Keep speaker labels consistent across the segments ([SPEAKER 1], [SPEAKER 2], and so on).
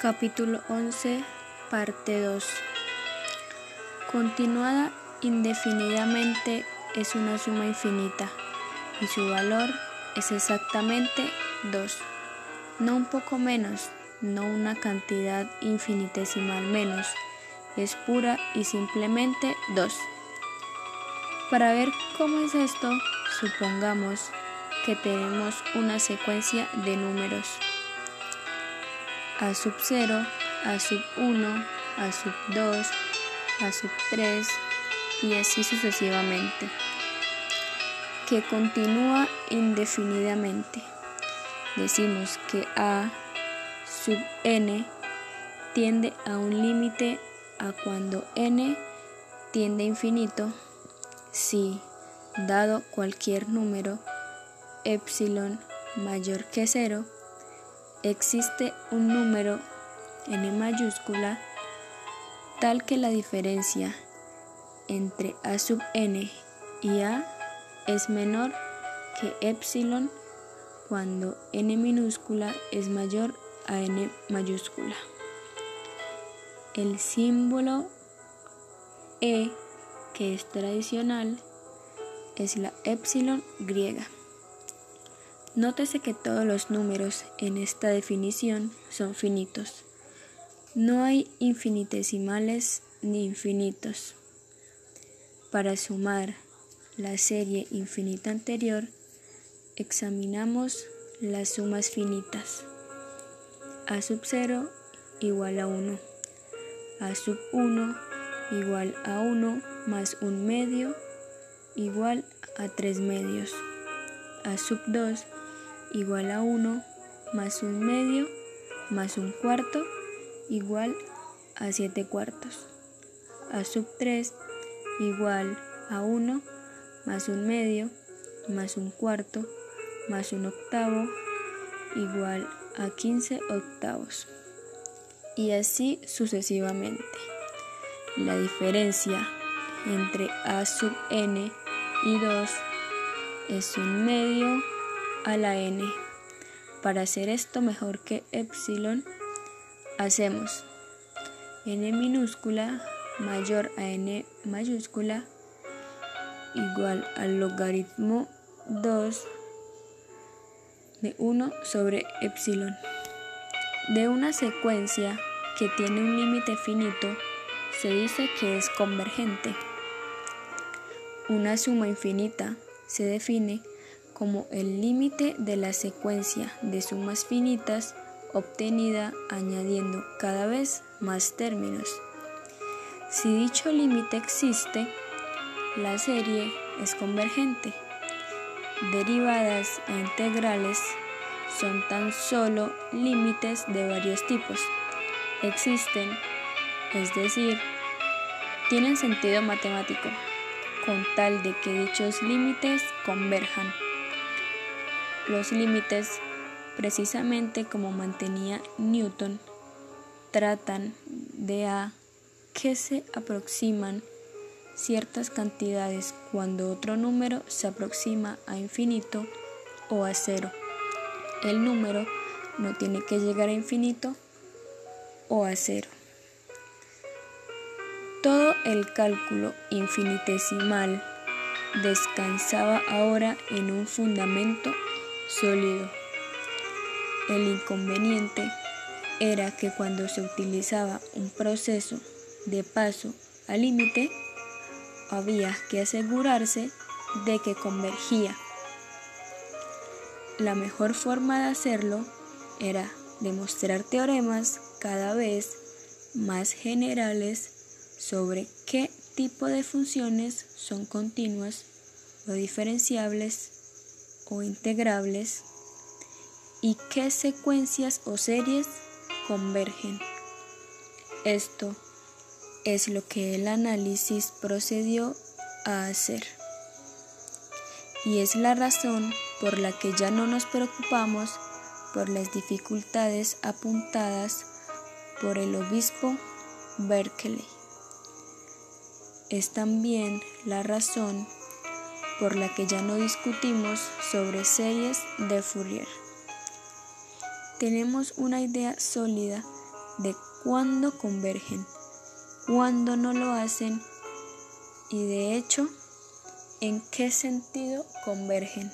[SPEAKER 1] Capítulo 11, parte 2. Continuada indefinidamente es una suma infinita y su valor es exactamente 2. No un poco menos, no una cantidad infinitesimal menos, es pura y simplemente 2. Para ver cómo es esto, supongamos que tenemos una secuencia de números a sub 0, a sub 1, a sub 2, a sub 3 y así sucesivamente, que continúa indefinidamente. Decimos que a sub n tiende a un límite a cuando n tiende a infinito si, dado cualquier número, epsilon mayor que 0, existe un número n mayúscula tal que la diferencia entre a sub n y a es menor que epsilon cuando n minúscula es mayor a n mayúscula. El símbolo e, que es tradicional, es la epsilon griega. Nótese que todos los números en esta definición son finitos. No hay infinitesimales ni infinitos. Para sumar la serie infinita anterior, examinamos las sumas finitas. A sub 0 igual a 1. A sub 1 igual a 1 más un medio igual a 3 medios. A sub 2 igual a 1 más un medio más un cuarto igual a 7 cuartos. A sub 3 igual a 1 más un medio más un cuarto más un octavo igual a 15 octavos. Y así sucesivamente. La diferencia entre a sub n y 2 es un medio a la n. Para hacer esto mejor que epsilon, hacemos n minúscula mayor a n mayúscula igual al logaritmo 2 de 1 sobre epsilon. De una secuencia que tiene un límite finito, se dice que es convergente. Una suma infinita se define como el límite de la secuencia de sumas finitas obtenida añadiendo cada vez más términos. Si dicho límite existe, la serie es convergente. Derivadas e integrales son tan solo límites de varios tipos. Existen, es decir, tienen sentido matemático, con tal de que dichos límites converjan los límites, precisamente como mantenía Newton, tratan de a que se aproximan ciertas cantidades cuando otro número se aproxima a infinito o a cero. El número no tiene que llegar a infinito o a cero. Todo el cálculo infinitesimal descansaba ahora en un fundamento sólido. El inconveniente era que cuando se utilizaba un proceso de paso al límite, había que asegurarse de que convergía. La mejor forma de hacerlo era demostrar teoremas cada vez más generales sobre qué tipo de funciones son continuas o diferenciables o integrables y qué secuencias o series convergen. Esto es lo que el análisis procedió a hacer. Y es la razón por la que ya no nos preocupamos por las dificultades apuntadas por el obispo Berkeley. Es también la razón por la que ya no discutimos sobre series de Fourier. Tenemos una idea sólida de cuándo convergen, cuándo no lo hacen y de hecho en qué sentido convergen.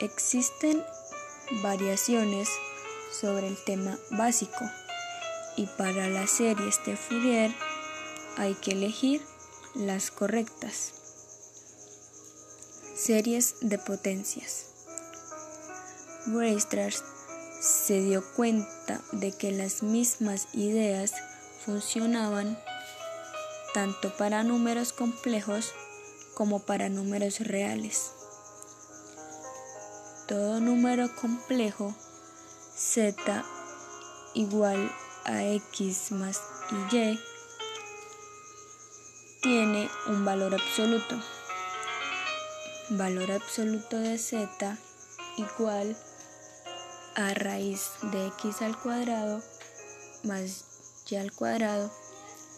[SPEAKER 1] Existen variaciones sobre el tema básico y para las series de Fourier hay que elegir las correctas. Series de potencias. Weierstrass se dio cuenta de que las mismas ideas funcionaban tanto para números complejos como para números reales. Todo número complejo z igual a x más y tiene un valor absoluto. Valor absoluto de z igual a raíz de x al cuadrado más y al cuadrado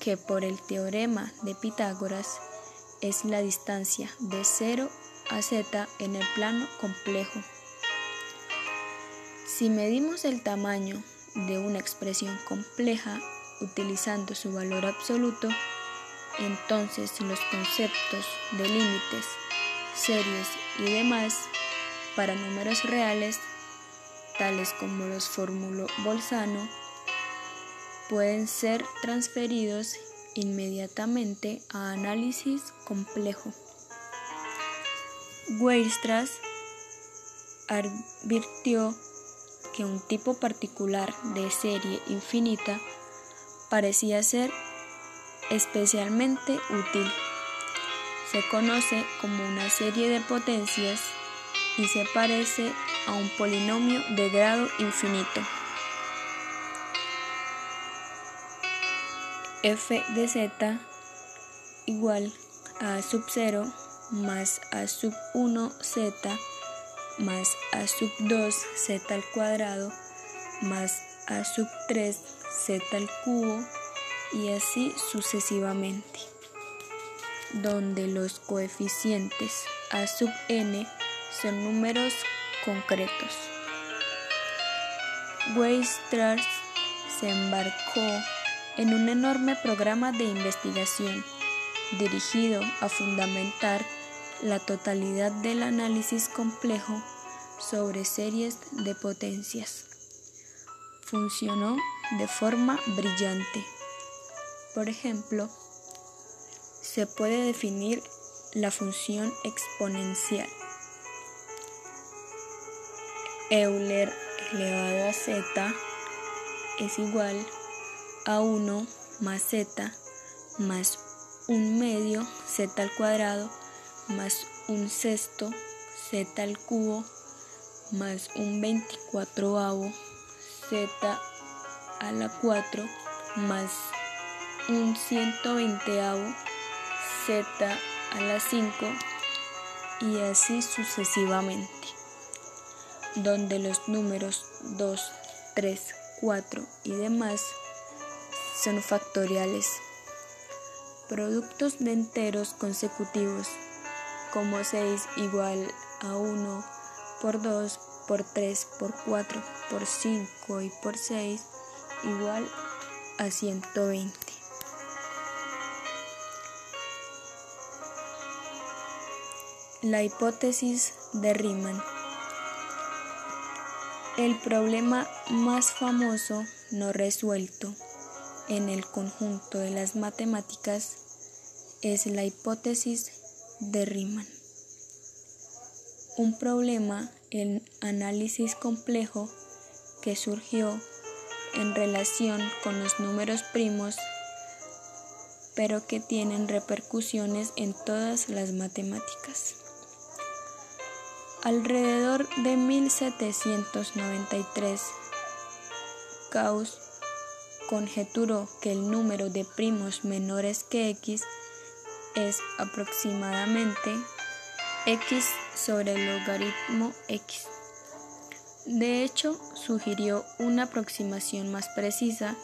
[SPEAKER 1] que por el teorema de Pitágoras es la distancia de 0 a z en el plano complejo. Si medimos el tamaño de una expresión compleja utilizando su valor absoluto, entonces los conceptos de límites, series y demás para números reales, tales como los fórmulo Bolzano, pueden ser transferidos inmediatamente a análisis complejo. Weierstrass advirtió que un tipo particular de serie infinita parecía ser especialmente útil. Se conoce como una serie de potencias y se parece a un polinomio de grado infinito. f de z igual a sub 0 más a sub 1 z más a sub 2 z al cuadrado más a sub 3 z al cubo y así sucesivamente, donde los coeficientes a sub n son números concretos. Weierstrass se embarcó en un enorme programa de investigación dirigido a fundamentar la totalidad del análisis complejo sobre series de potencias. Funcionó de forma brillante. Por ejemplo, se puede definir la función exponencial. Euler elevado a z es igual a 1 más z más un medio z al cuadrado más un sexto z al cubo más un 24avo z a la 4 más un 120avo z a la 5 y así sucesivamente, donde los números 2, 3, 4 y demás son factoriales. Productos de enteros consecutivos como 6 igual a 1 por 2 por 3 por 4 por 5 y por 6 igual a 120. La hipótesis de Riemann. El problema más famoso no resuelto en el conjunto de las matemáticas es la hipótesis de Riemann. Un problema en análisis complejo que surgió en relación con los números primos, pero que tienen repercusiones en todas las matemáticas. Alrededor de 1793, Gauss conjeturó que el número de primos menores que x es aproximadamente x sobre el logaritmo x. De hecho, sugirió una aproximación más precisa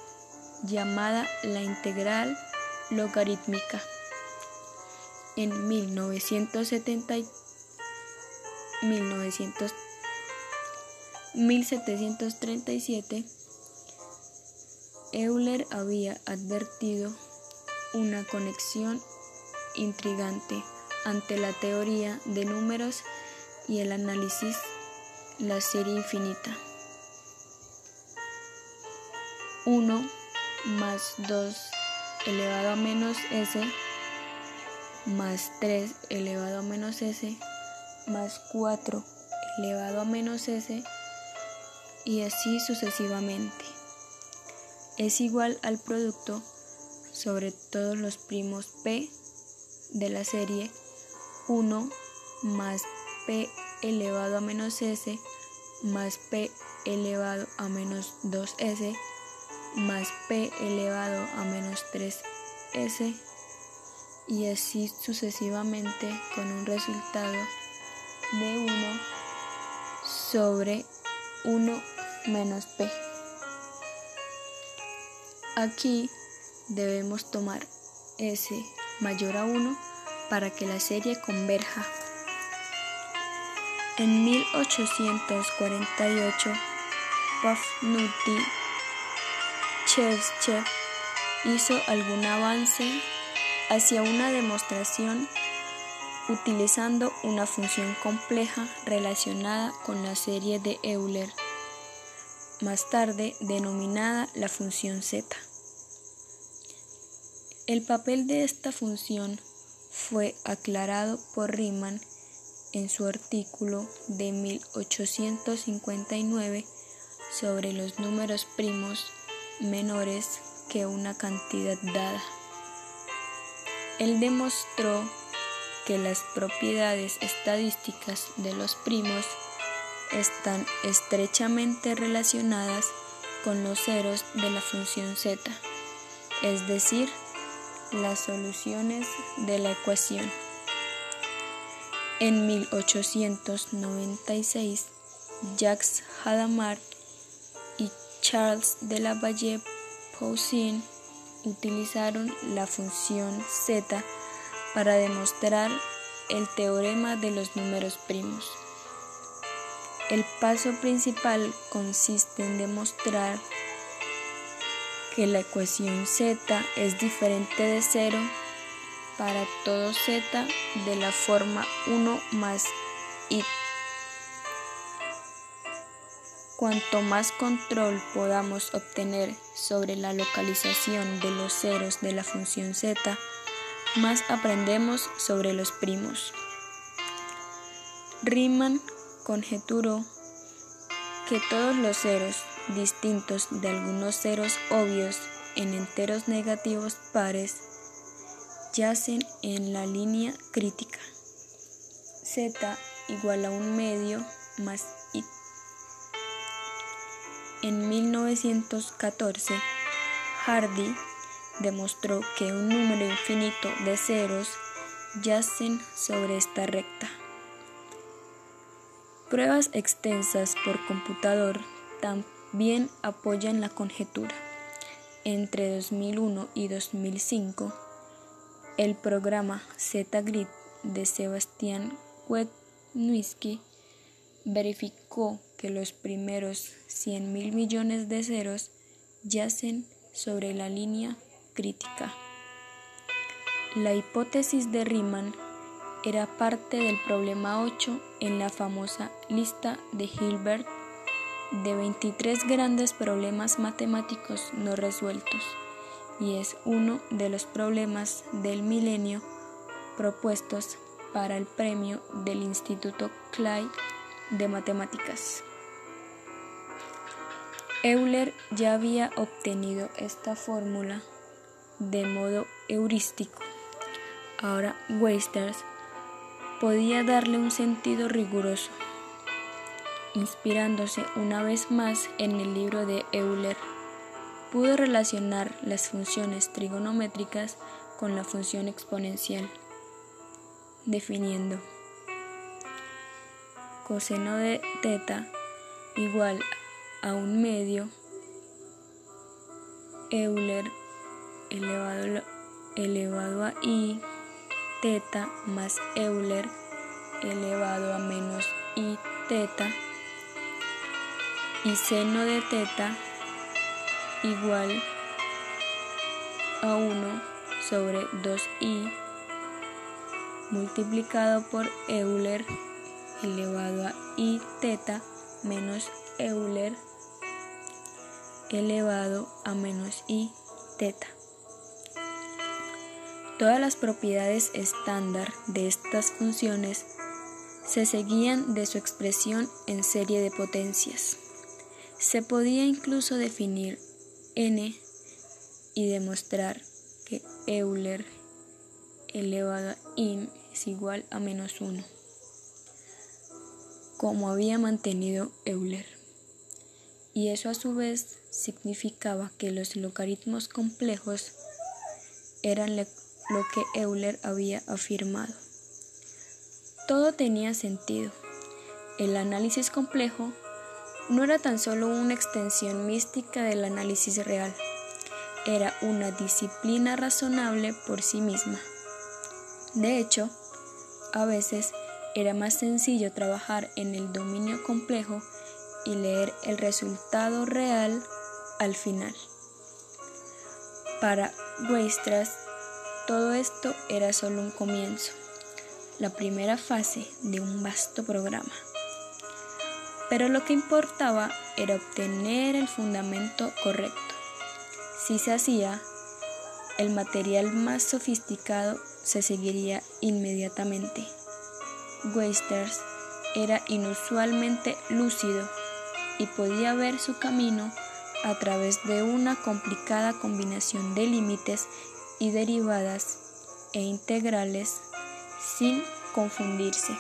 [SPEAKER 1] llamada la integral logarítmica. En 1970, 1900, 1737 Euler había advertido una conexión intrigante ante la teoría de números y el análisis la serie infinita. 1 más 2 elevado a menos s más 3 elevado a menos s más 4 elevado a menos s y así sucesivamente. Es igual al producto sobre todos los primos p de la serie 1 más p elevado a menos s más p elevado a menos 2s más p elevado a menos 3s y así sucesivamente con un resultado de 1 sobre 1 menos p. Aquí debemos tomar s mayor a 1 para que la serie converja. En 1848, Pafnuti Chevchev hizo algún avance hacia una demostración utilizando una función compleja relacionada con la serie de Euler, más tarde denominada la función z. El papel de esta función fue aclarado por Riemann en su artículo de 1859 sobre los números primos menores que una cantidad dada. Él demostró que las propiedades estadísticas de los primos están estrechamente relacionadas con los ceros de la función z, es decir, las soluciones de la ecuación. En 1896, Jacques Hadamard y Charles de la Valle Poussin utilizaron la función z para demostrar el teorema de los números primos. El paso principal consiste en demostrar que la ecuación z es diferente de cero para todo z de la forma 1 más i. Cuanto más control podamos obtener sobre la localización de los ceros de la función z, más aprendemos sobre los primos. Riemann conjeturó que todos los ceros distintos de algunos ceros obvios en enteros negativos pares yacen en la línea crítica. Z igual a un medio más I. En 1914, Hardy demostró que un número infinito de ceros yacen sobre esta recta. Pruebas extensas por computador también apoyan la conjetura. Entre 2001 y 2005, el programa Z-Grid de Sebastián Kwetniewski verificó que los primeros 100.000 millones de ceros yacen sobre la línea crítica. La hipótesis de Riemann era parte del problema 8 en la famosa lista de Hilbert de 23 grandes problemas matemáticos no resueltos y es uno de los problemas del milenio propuestos para el premio del Instituto Clay de Matemáticas. Euler ya había obtenido esta fórmula de modo heurístico. Ahora Weisters podía darle un sentido riguroso, inspirándose una vez más en el libro de Euler pudo relacionar las funciones trigonométricas con la función exponencial, definiendo coseno de teta igual a un medio Euler elevado, elevado a i teta más Euler elevado a menos i teta y seno de teta igual a 1 sobre 2i multiplicado por Euler elevado a i teta menos Euler elevado a menos i teta. Todas las propiedades estándar de estas funciones se seguían de su expresión en serie de potencias. Se podía incluso definir n y demostrar que Euler elevado a in es igual a menos 1, como había mantenido Euler. Y eso a su vez significaba que los logaritmos complejos eran lo que Euler había afirmado. Todo tenía sentido. El análisis complejo no era tan solo una extensión mística del análisis real, era una disciplina razonable por sí misma. De hecho, a veces era más sencillo trabajar en el dominio complejo y leer el resultado real al final. Para Weierstrass, todo esto era solo un comienzo la primera fase de un vasto programa. Pero lo que importaba era obtener el fundamento correcto. Si se hacía, el material más sofisticado se seguiría inmediatamente. Weisters era inusualmente lúcido y podía ver su camino a través de una complicada combinación de límites y derivadas e integrales sin confundirse.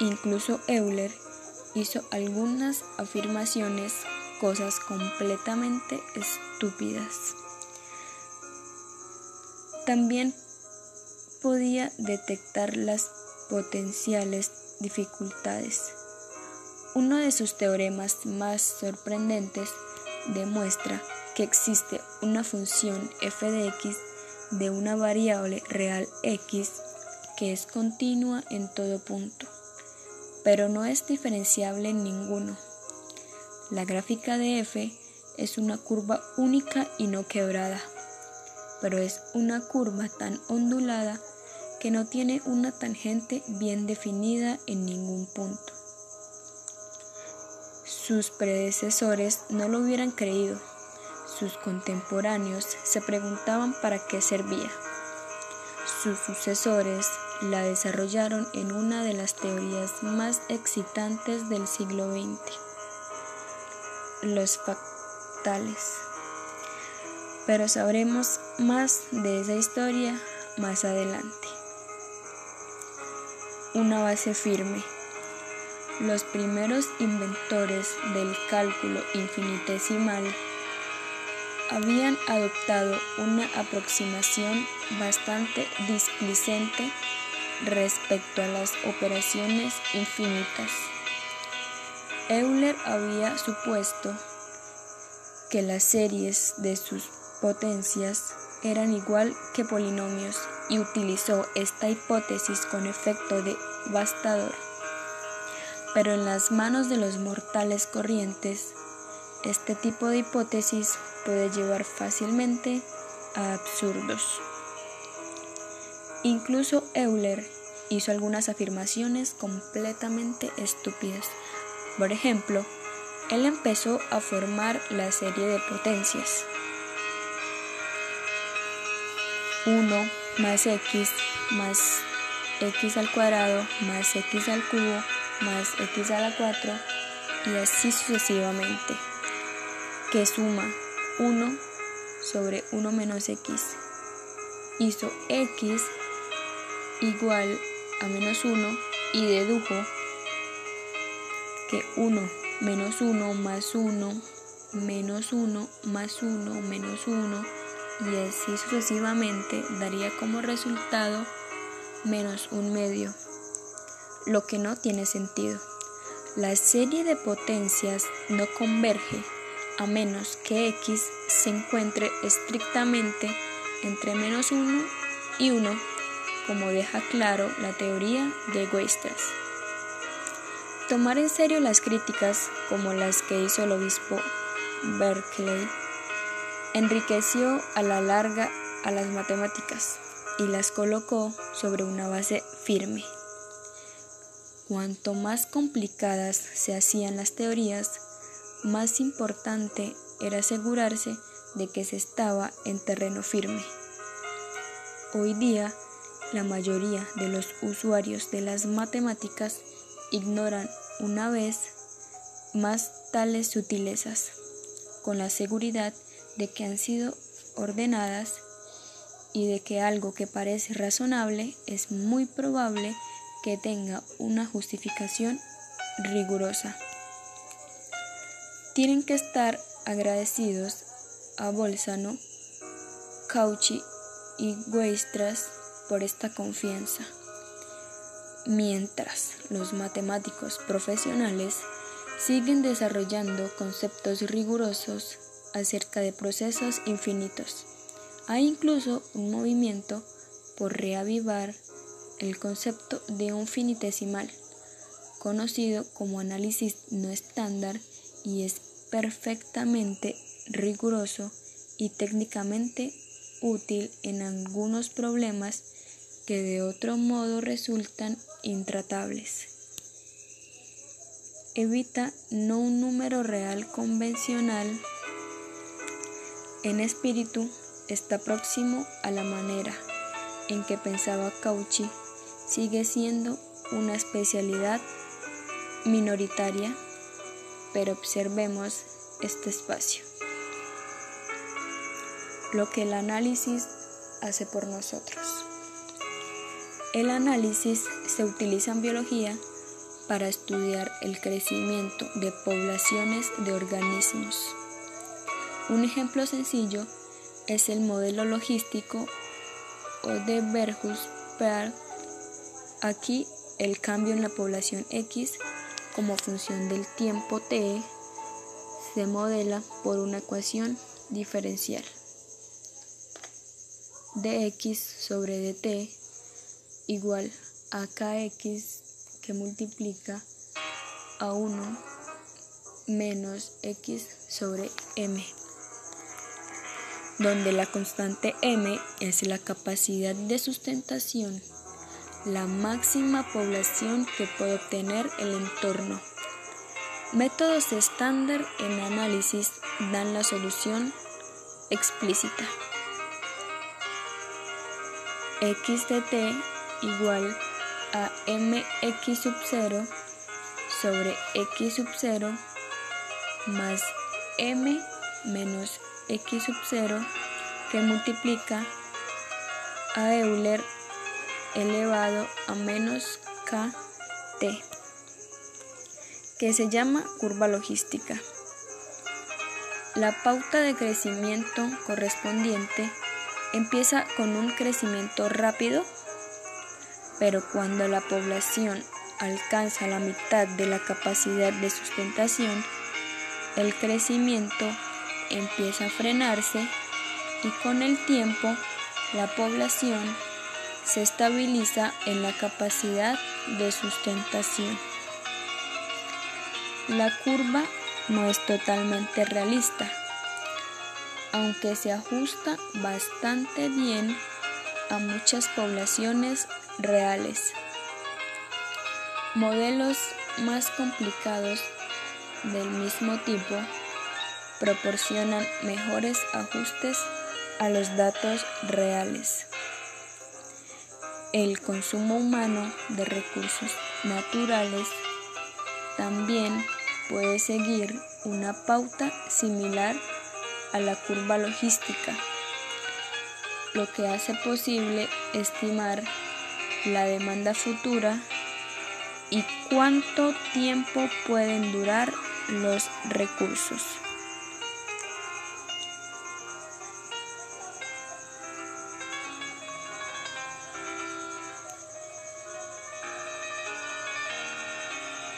[SPEAKER 1] Incluso Euler hizo algunas afirmaciones, cosas completamente estúpidas. También podía detectar las potenciales dificultades. Uno de sus teoremas más sorprendentes demuestra que existe una función f de x de una variable real x que es continua en todo punto, pero no es diferenciable en ninguno. La gráfica de f es una curva única y no quebrada, pero es una curva tan ondulada que no tiene una tangente bien definida en ningún punto. Sus predecesores no lo hubieran creído sus contemporáneos se preguntaban para qué servía. Sus sucesores la desarrollaron en una de las teorías más excitantes del siglo XX, los factales. Pero sabremos más de esa historia más adelante. Una base firme. Los primeros inventores del cálculo infinitesimal habían adoptado una aproximación bastante displicente respecto a las operaciones infinitas. Euler había supuesto que las series de sus potencias eran igual que polinomios y utilizó esta hipótesis con efecto devastador. Pero en las manos de los mortales corrientes, este tipo de hipótesis puede llevar fácilmente a absurdos. Incluso Euler hizo algunas afirmaciones completamente estúpidas. Por ejemplo, él empezó a formar la serie de potencias. 1 más x más x al cuadrado más x al cubo más x a la 4 y así sucesivamente que suma 1 sobre 1 menos x. Hizo x igual a menos 1 y dedujo que 1 menos 1 más 1 menos 1 más 1 menos 1 y así sucesivamente daría como resultado menos un medio, lo que no tiene sentido. La serie de potencias no converge a menos que x se encuentre estrictamente entre menos 1 y 1, como deja claro la teoría de Weierstrass. Tomar en serio las críticas como las que hizo el obispo Berkeley enriqueció a la larga a las matemáticas y las colocó sobre una base firme. Cuanto más complicadas se hacían las teorías, más importante era asegurarse de que se estaba en terreno firme. Hoy día, la mayoría de los usuarios de las matemáticas ignoran una vez más tales sutilezas, con la seguridad de que han sido ordenadas y de que algo que parece razonable es muy probable que tenga una justificación rigurosa. Tienen que estar agradecidos a Bolzano, Cauchy y Weierstrass por esta confianza. Mientras los matemáticos profesionales siguen desarrollando conceptos rigurosos acerca de procesos infinitos. Hay incluso un movimiento por reavivar el concepto de un finitesimal, conocido como análisis no estándar y es perfectamente riguroso y técnicamente útil en algunos problemas que de otro modo resultan intratables. Evita no un número real convencional en espíritu está próximo a la manera en que pensaba Cauchy, sigue siendo una especialidad minoritaria, pero observemos este espacio. Lo que el análisis hace por nosotros. El análisis se utiliza en biología para estudiar el crecimiento de poblaciones de organismos un ejemplo sencillo es el modelo logístico o de Verhus. Aquí el cambio en la población X como función del tiempo t se modela por una ecuación diferencial. dx sobre dt igual a kx que multiplica a 1 menos x sobre m donde la constante m es la capacidad de sustentación, la máxima población que puede obtener el entorno. Métodos estándar en análisis dan la solución explícita. x de t igual a mx sub 0 sobre x sub 0 más m menos x sub 0 que multiplica a Euler elevado a menos kt, que se llama curva logística. La pauta de crecimiento correspondiente empieza con un crecimiento rápido, pero cuando la población alcanza la mitad de la capacidad de sustentación, el crecimiento empieza a frenarse y con el tiempo la población se estabiliza en la capacidad de sustentación. La curva no es totalmente realista, aunque se ajusta bastante bien a muchas poblaciones reales. Modelos más complicados del mismo tipo proporcionan mejores ajustes a los datos reales. El consumo humano de recursos naturales también puede seguir una pauta similar a la curva logística, lo que hace posible estimar la demanda futura y cuánto tiempo pueden durar los recursos.